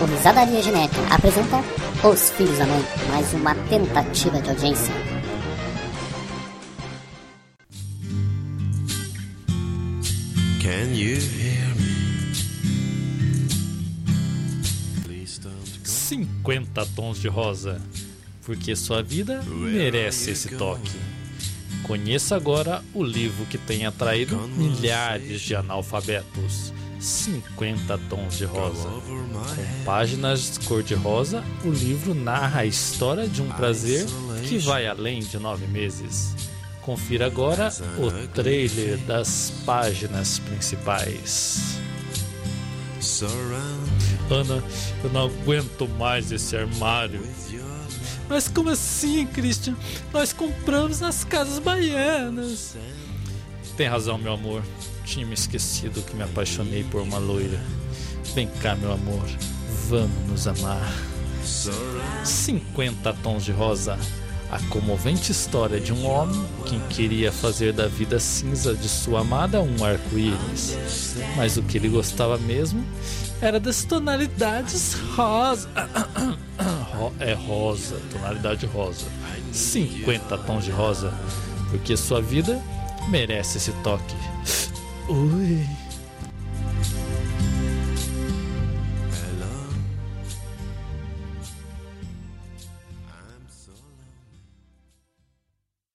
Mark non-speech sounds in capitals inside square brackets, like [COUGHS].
O Risadaria Genética apresenta Os Filhos da Mãe, mais uma tentativa de audiência. Can you hear me? Please don't go. 50 tons de rosa, porque sua vida merece esse toque. Conheça agora o livro que tem atraído milhares de analfabetos. 50 tons de rosa. Com páginas cor-de-rosa, o livro narra a história de um prazer que vai além de nove meses. Confira agora o trailer das páginas principais. Ana, eu não aguento mais esse armário. Mas como assim, Christian? Nós compramos nas casas baianas. Tem razão, meu amor. Tinha me esquecido que me apaixonei por uma loira. Vem cá, meu amor. Vamos nos amar. surround 50 tons de rosa. A comovente história de um homem que queria fazer da vida cinza de sua amada um arco-íris. Mas o que ele gostava mesmo era das tonalidades rosa. [COUGHS] Ro- É rosa, tonalidade rosa. 50 tons de rosa. Porque sua vida merece esse toque. Ui.